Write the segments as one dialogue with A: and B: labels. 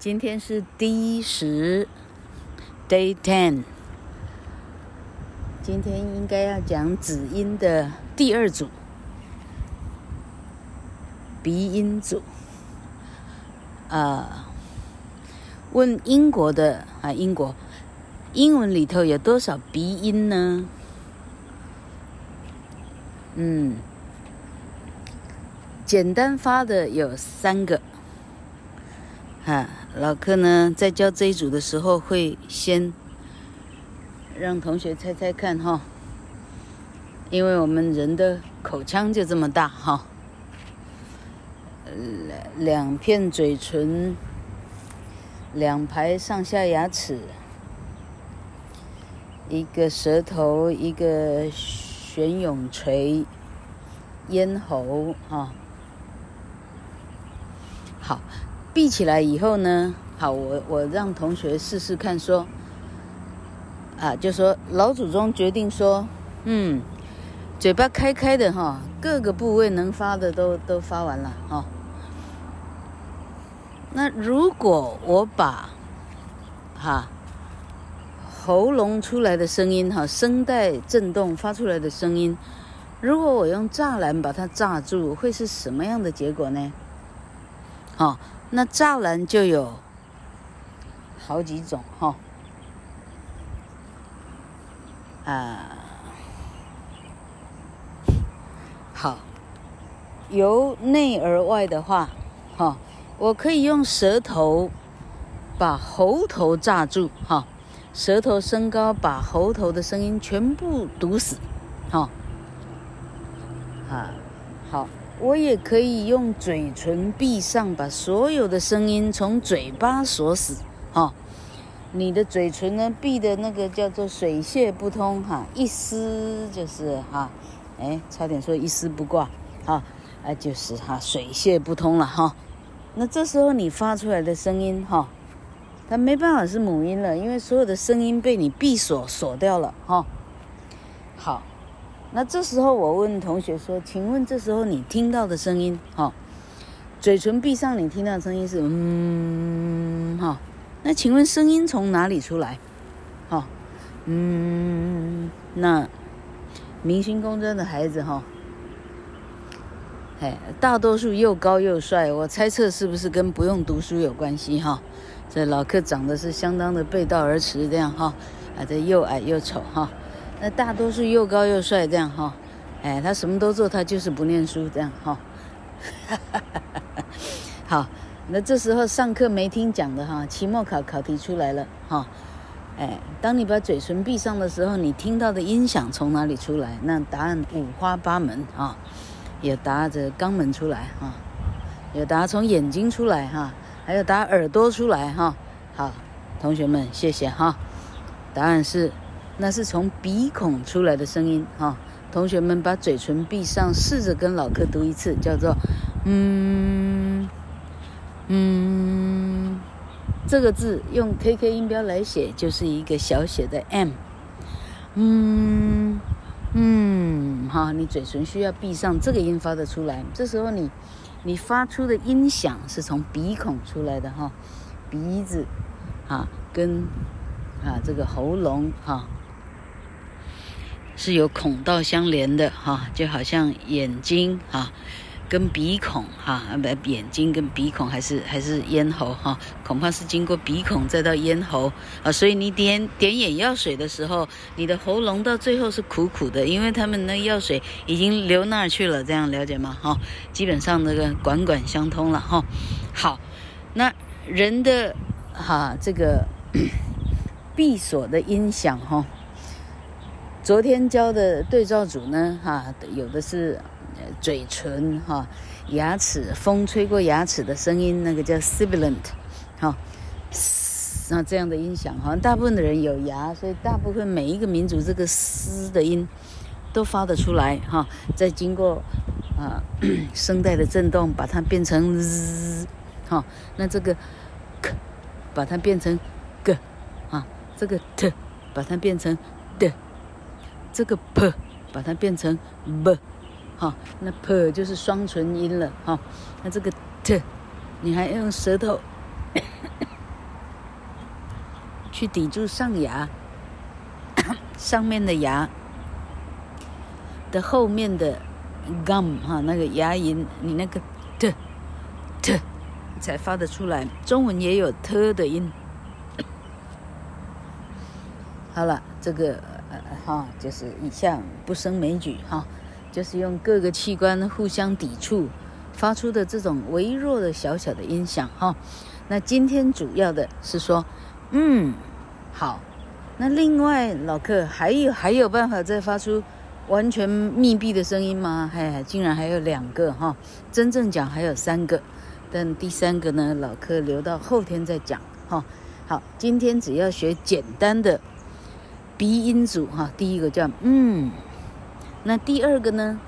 A: 今天是 D 十，Day Ten。今天应该要讲子音的第二组，鼻音组。啊，问英国的啊，英国英文里头有多少鼻音呢？嗯，简单发的有三个。哈，老柯呢，在教这一组的时候，会先让同学猜猜看哈，因为我们人的口腔就这么大哈，两两片嘴唇，两排上下牙齿，一个舌头，一个悬涌垂，咽喉哈，好。闭起来以后呢，好，我我让同学试试看说，啊，就说老祖宗决定说，嗯，嘴巴开开的哈，各个部位能发的都都发完了哈。那如果我把，哈，喉咙出来的声音哈，声带震动发出来的声音，如果我用栅栏把它栅住，会是什么样的结果呢？好。那栅栏就有好几种哈，啊，好，由内而外的话，哈，我可以用舌头把喉头扎住，哈，舌头升高把喉头的声音全部堵死，哈，啊，好。我也可以用嘴唇闭上，把所有的声音从嘴巴锁死。哈、你的嘴唇呢，闭的那个叫做水泄不通。哈，一丝就是哈，哎，差点说一丝不挂。哈，啊，就是哈，水泄不通了。哈，那这时候你发出来的声音，哈，它没办法是母音了，因为所有的声音被你闭锁锁掉了。哈，好。那这时候我问同学说：“请问这时候你听到的声音，哈，嘴唇闭上，你听到的声音是嗯，哈，那请问声音从哪里出来？哈，嗯，那明星公专的孩子哈，哎，大多数又高又帅，我猜测是不是跟不用读书有关系哈？这老客长得是相当的背道而驰这样哈，啊，这又矮又丑哈。”那大多数又高又帅这样哈，哎，他什么都做，他就是不念书这样哈。好，那这时候上课没听讲的哈，期末考考题出来了哈，哎，当你把嘴唇闭上的时候，你听到的音响从哪里出来？那答案五花八门啊，有答着肛门出来哈，有答从眼睛出来哈，还有答耳朵出来哈。好，同学们谢谢哈，答案是。那是从鼻孔出来的声音哈，同学们把嘴唇闭上，试着跟老柯读一次，叫做“嗯嗯”，这个字用 KK 音标来写就是一个小写的 M，嗯嗯，哈，你嘴唇需要闭上，这个音发得出来。这时候你你发出的音响是从鼻孔出来的哈，鼻子啊跟啊这个喉咙哈。是有孔道相连的哈，就好像眼睛哈，跟鼻孔哈，不，眼睛跟鼻孔还是还是咽喉哈，恐怕是经过鼻孔再到咽喉啊，所以你点点眼药水的时候，你的喉咙到最后是苦苦的，因为他们那药水已经流那儿去了，这样了解吗？哈，基本上那个管管相通了哈。好，那人的哈这个 闭锁的音响哈。昨天教的对照组呢，哈，有的是嘴唇哈，牙齿风吹过牙齿的声音，那个叫 sibilant，哈，那这样的音响，好像大部分的人有牙，所以大部分每一个民族这个嘶的音都发得出来，哈，再经过啊 声带的震动，把它变成嘶哈，那这个 k 把它变成 g，啊，这个 t 把它变成 d。这个 p 把它变成 b，哈，那 p 就是双唇音了，哈，那这个 t 你还要用舌头 去抵住上牙 上面的牙的后面的 gum 哈，那个牙龈，你那个 t t 才发得出来。中文也有 t 的音。好了，这个哈，就是一向不胜枚举哈，就是用各个器官互相抵触发出的这种微弱的小小的音响哈。那今天主要的是说，嗯，好，那另外老客还有还有办法再发出完全密闭的声音吗？哎，竟然还有两个哈，真正讲还有三个，但第三个呢，老客留到后天再讲哈。好，今天只要学简单的。鼻音组哈，第一个叫嗯，那第二个呢？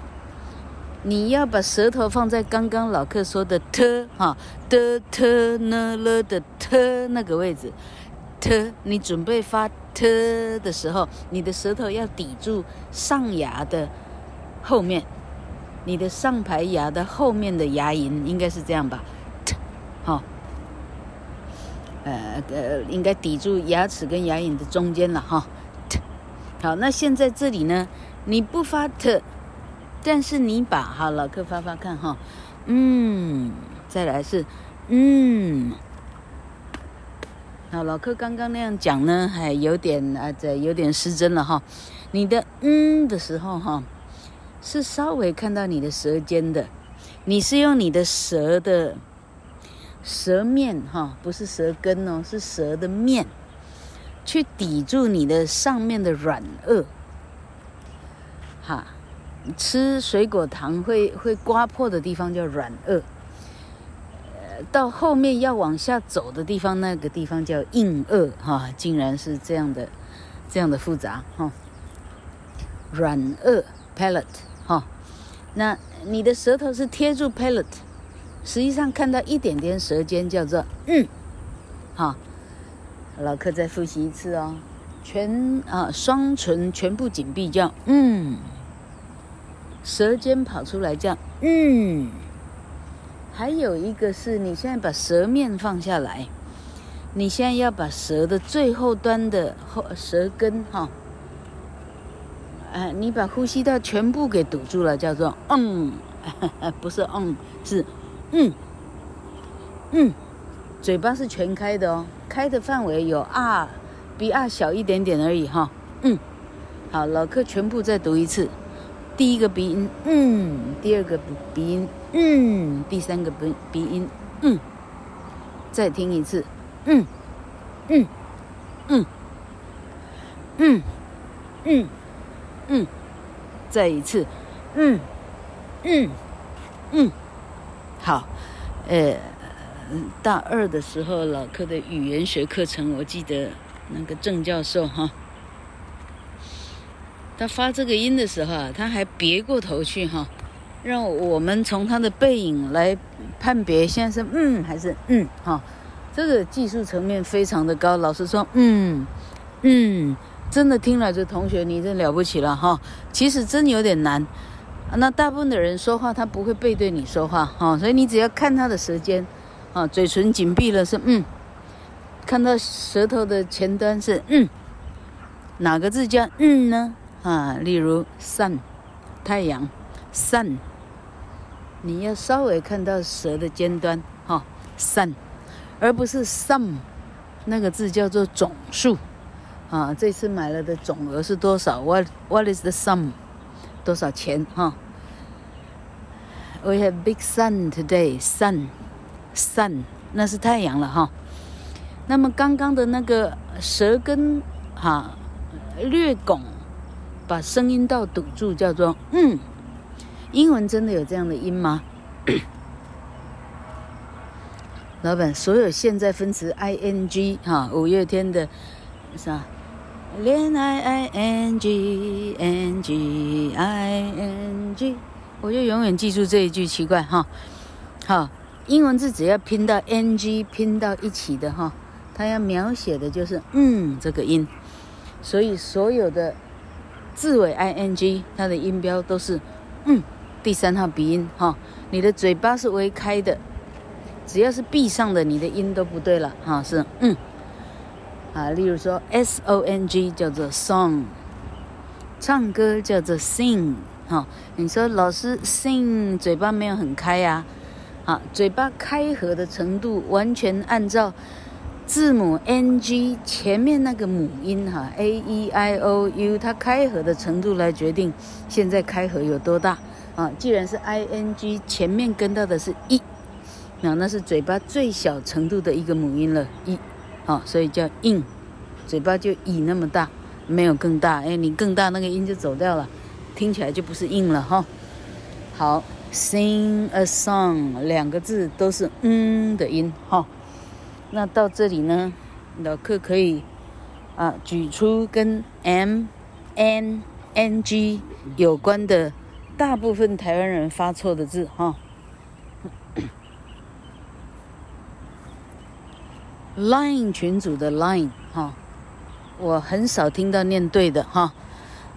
A: 你要把舌头放在刚刚老客说的 t 哈的 t 呢了的 t 那个位置，t 你准备发 t 的时候，你的舌头要抵住上牙的后面，你的上排牙的后面的牙龈应该是这样吧？t 哈，呃呃，应该抵住牙齿跟牙龈的中间了哈。好，那现在这里呢，你不发特但是你把哈老客发发看哈，嗯，再来是嗯，好，老客刚刚那样讲呢，还有点啊，这有点失真了哈。你的嗯的时候哈，是稍微看到你的舌尖的，你是用你的舌的舌面哈，不是舌根哦，是舌的面。去抵住你的上面的软腭，哈，吃水果糖会会刮破的地方叫软腭，呃，到后面要往下走的地方，那个地方叫硬腭，哈，竟然是这样的，这样的复杂，哈，软腭 palate，哈，那你的舌头是贴住 palate，实际上看到一点点舌尖叫做嗯，哈。老客再复习一次哦，全啊双唇全部紧闭叫嗯，舌尖跑出来叫嗯，还有一个是你现在把舌面放下来，你现在要把舌的最后端的后舌根哈，哎、你把呼吸道全部给堵住了，叫做嗯，不是嗯，是嗯。嗯，嘴巴是全开的哦。开的范围有 R，，比 R 小一点点而已哈。嗯，好，老客全部再读一次。第一个鼻音嗯，第二个鼻音嗯，第三个鼻鼻音嗯。再听一次，嗯，嗯，嗯，嗯，嗯，嗯，再一次，嗯，嗯，嗯，好，呃。大二的时候，老课的语言学课程，我记得那个郑教授哈，他发这个音的时候啊，他还别过头去哈，让我们从他的背影来判别现在是嗯还是嗯哈，这个技术层面非常的高。老师说嗯嗯，真的听了这同学你真了不起了哈，其实真有点难。那大部分的人说话他不会背对你说话哈，所以你只要看他的舌尖。啊，嘴唇紧闭了是嗯，看到舌头的前端是嗯，哪个字叫嗯呢？啊，例如 sun，太阳，sun，你要稍微看到舌的尖端哈、sun，而不是 sum，那个字叫做总数，啊，这次买了的总额是多少？What What is the sum？多少钱？哈、，We have big sun today.。sun sun，那是太阳了哈，那么刚刚的那个舌根哈略拱，把声音道堵住，叫做嗯。英文真的有这样的音吗？老板，所有现在分词 ing 哈，五月天的是吧？恋爱 ing i n g ing，我就永远记住这一句，奇怪哈，好。英文字只要拼到 ng 拼到一起的哈，它要描写的就是嗯这个音，所以所有的字尾 ing 它的音标都是嗯第三号鼻音哈，你的嘴巴是微开的，只要是闭上的，你的音都不对了哈，是嗯。啊，例如说 S O N G 叫做 song，唱歌叫做 sing，哈、你说老师 sing 嘴巴没有很开呀、啊，嘴巴开合的程度完全按照字母 N G 前面那个母音哈、A E I O U 它开合的程度来决定现在开合有多大啊，既然是 I N G 前面跟到的是 E，那那是嘴巴最小程度的一个母音了 E。好、哦，所以叫 in，嘴巴就以那么大，没有更大。哎，你更大那个音就走掉了，听起来就不是 in 了哈、好，sing a song 两个字都是嗯的音哈、那到这里呢，老客可以啊举出跟 m n n g 有关的大部分台湾人发错的字哈。哦 Line 群组的 Line 哈，我很少听到念对的哈。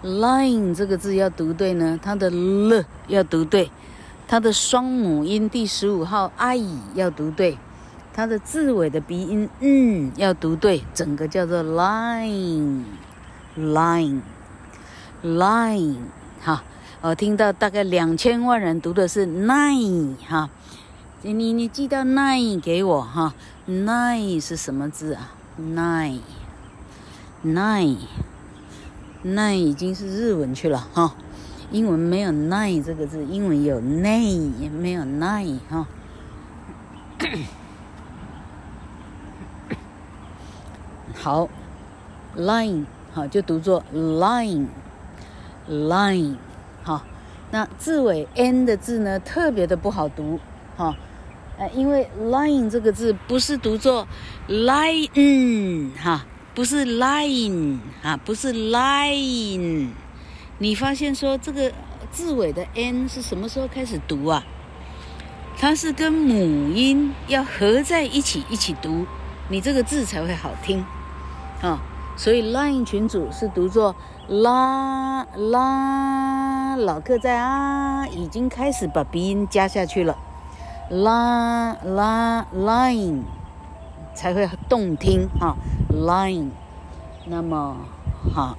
A: Line 这个字要读对呢，它的 l 要读对，它的双母音第十五号 i 要读对，它的字尾的鼻音嗯要读对，整个叫做 Line，Line，Line 哈。我听到大概两千万人读的是 nine 哈。你你你寄到 nine 给我哈，nine 是什么字啊？nine，nine，nine 已经是日文去了哈，英文没有 nine 这个字，英文有 nine 也没有 nine 哈。好，line 好就读作 line，line 好，那字尾 n 的字呢，特别的不好读哈。呃，因为 line 这个字不是读作 line 哈，不是 line 哈，不是 line。你发现说这个字尾的 n 是什么时候开始读啊？它是跟母音要合在一起一起读，你这个字才会好听啊。所以 line 群组是读作啦啦，老客在啊，已经开始把鼻音加下去了。拉拉 line 才会动听啊，line。那么好，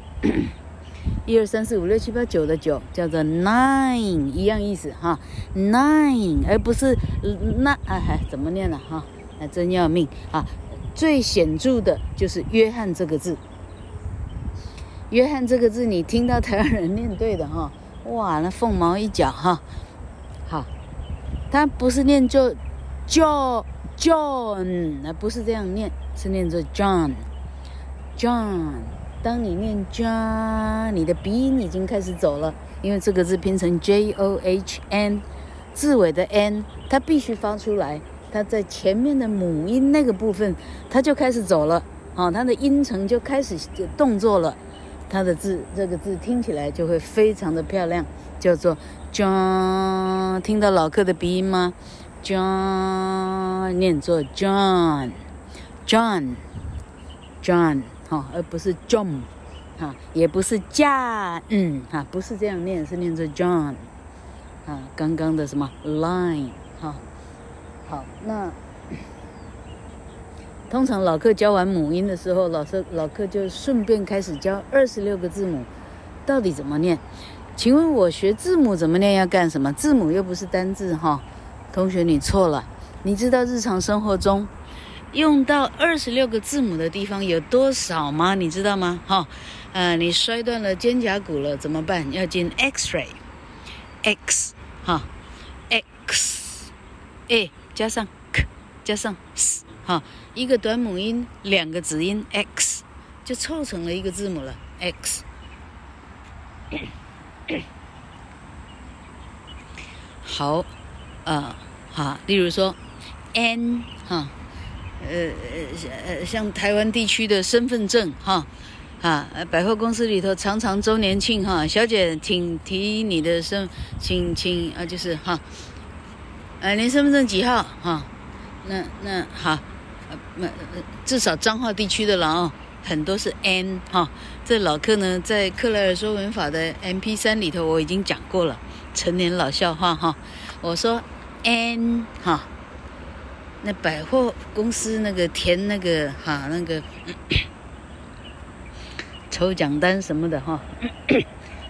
A: 一二三四五六七八九的九叫做 nine，一样意思哈，nine，而不是那哎嗨，怎么念呢哈？那真要命啊！最显著的就是约翰这个字，约翰这个字你听到台湾人念对的哈，哇，那凤毛一角哈，好。他不是念作 jo John，那不是这样念，是念作 John John。当你念 John，你的鼻音已经开始走了，因为这个字拼成 J O H N，字尾的 N 它必须发出来，它在前面的母音那个部分，它就开始走了，啊，它的音程就开始动作了，它的字这个字听起来就会非常的漂亮，叫做。John，听到老客的鼻音吗？John 念作 John，John，John，哈，而不是 John，哈，也不是 John，嗯，哈，不是这样念，是念作 John，啊，刚刚的什么 line，哈，好，那 通常老客教完母音的时候，老师老客就顺便开始教二十六个字母，到底怎么念？请问我学字母怎么念？要干什么？字母又不是单字哈，同学你错了。你知道日常生活中用到二十六个字母的地方有多少吗？你知道吗？哈，呃，你摔断了肩胛骨了怎么办？要进 X-ray，X 哈，X，A 加上 K 加上 S 哈，一个短母音，两个子音 X，就凑成了一个字母了 X。好，啊，哈，例如说，N 哈，呃呃像台湾地区的身份证哈，啊，百货公司里头常常周年庆哈，小姐请提你的身，请请啊，就是哈，呃，您身份证几号哈？那那好，那至少彰化地区的了哦。很多是 n 哈，这老客呢，在克莱尔说文法的 MP3 里头我已经讲过了，成年老笑话哈。我说 n 哈，那百货公司那个填那个哈那个抽奖单什么的哈。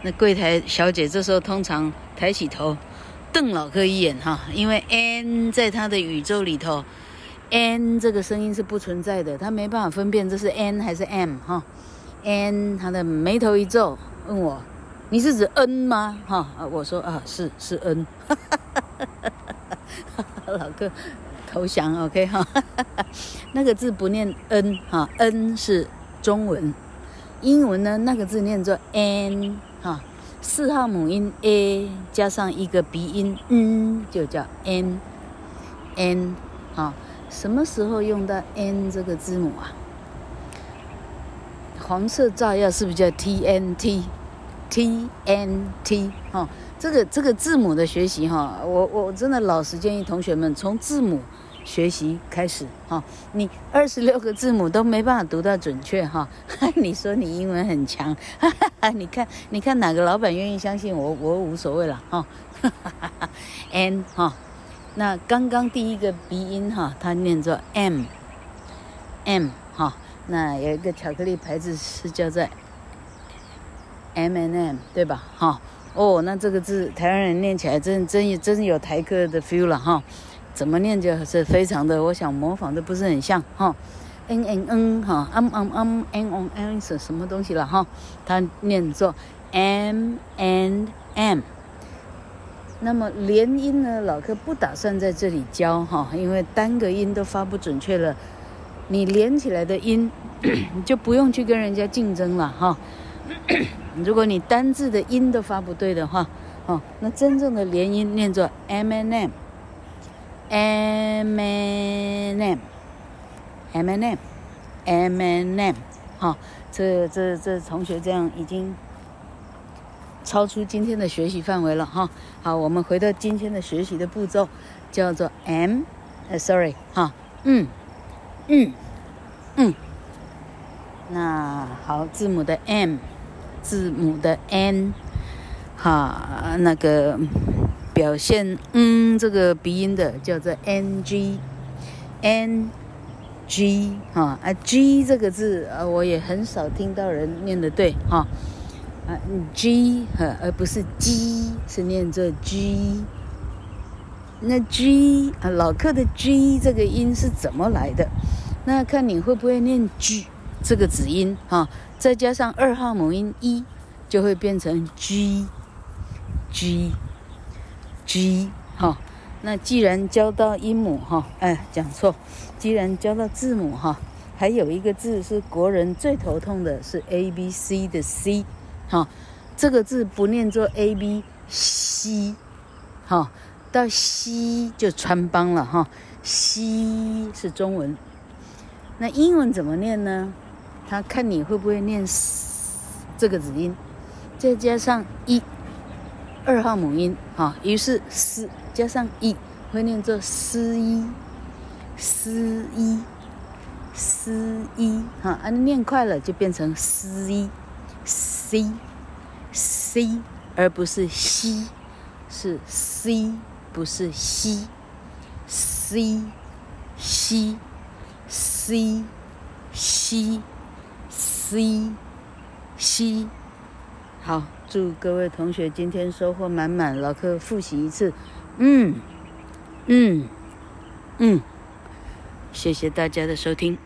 A: 那柜台小姐这时候通常抬起头，瞪老哥一眼哈，因为 n 在她的宇宙里头，n 这个声音是不存在的，她没办法分辨这是 n 还是 m 哈。n 她的眉头一皱，问我：“你是指 n 吗？”哈，我说：“啊，是是 n。” 老哥投降，OK 哈。那个字不念 n 哈，n 是中文。英文呢，那个字念作 n 哈，四号母音 a 加上一个鼻音 n 就叫 n n 哈。什么时候用到 n 这个字母啊？黄色炸药是不是叫 t n t t n t 哈？这个这个字母的学习哈，我我真的老实建议同学们从字母。学习开始哈，你二十六个字母都没办法读到准确哈，你说你英文很强，哈 哈你看你看哪个老板愿意相信我？我无所谓了哈，n 哈，那刚刚第一个鼻音哈，它念作 m m 哈，那有一个巧克力牌子是叫做 M and M 对吧？哈哦，那这个字台湾人念起来真真真有台客的 feel 了哈。怎么念就是非常的，我想模仿的不是很像哈嗯嗯嗯哈，m m m n o n 是什么东西了哈？它念作 m and m。那么连音呢，老客不打算在这里教哈，因为单个音都发不准确了，你连起来的音你 就不用去跟人家竞争了哈。如果你单字的音都发不对的话，哦，那真正的连音念作 m and m。M n M，M n M，M and M，好，这这这同学这样已经超出今天的学习范围了哈。好，我们回到今天的学习的步骤，叫做 m，sorry，哈，嗯，嗯，嗯。那好，字母的 M，字母的 N，哈，那个。表现嗯这个鼻音的叫做 n g n g 哈啊 g 这个字啊我也很少听到人念的对哈啊 g 哈而不是 g 是念作 g 那 g 啊老客的 g 这个音是怎么来的？那看你会不会念 g 这个子音哈，再加上二号母音一就会变成 g g。G 哈，那既然教到音母哈，哎，讲错，既然教到字母哈，还有一个字是国人最头痛的，是 A B C 的 C，哈，这个字不念作 A B C，哈，到 C 就穿帮了哈，C 是中文，那英文怎么念呢？他看你会不会念这个子音，再加上一。二号母音，哈，于是斯加上一，会念作斯一，斯一，斯一，哈，啊，念快了就变成斯一，c，c，而不是西，是 c，不是西，c，西，c，西。C C，，好。祝各位同学今天收获满满，老课复习一次，嗯，嗯，嗯，谢谢大家的收听。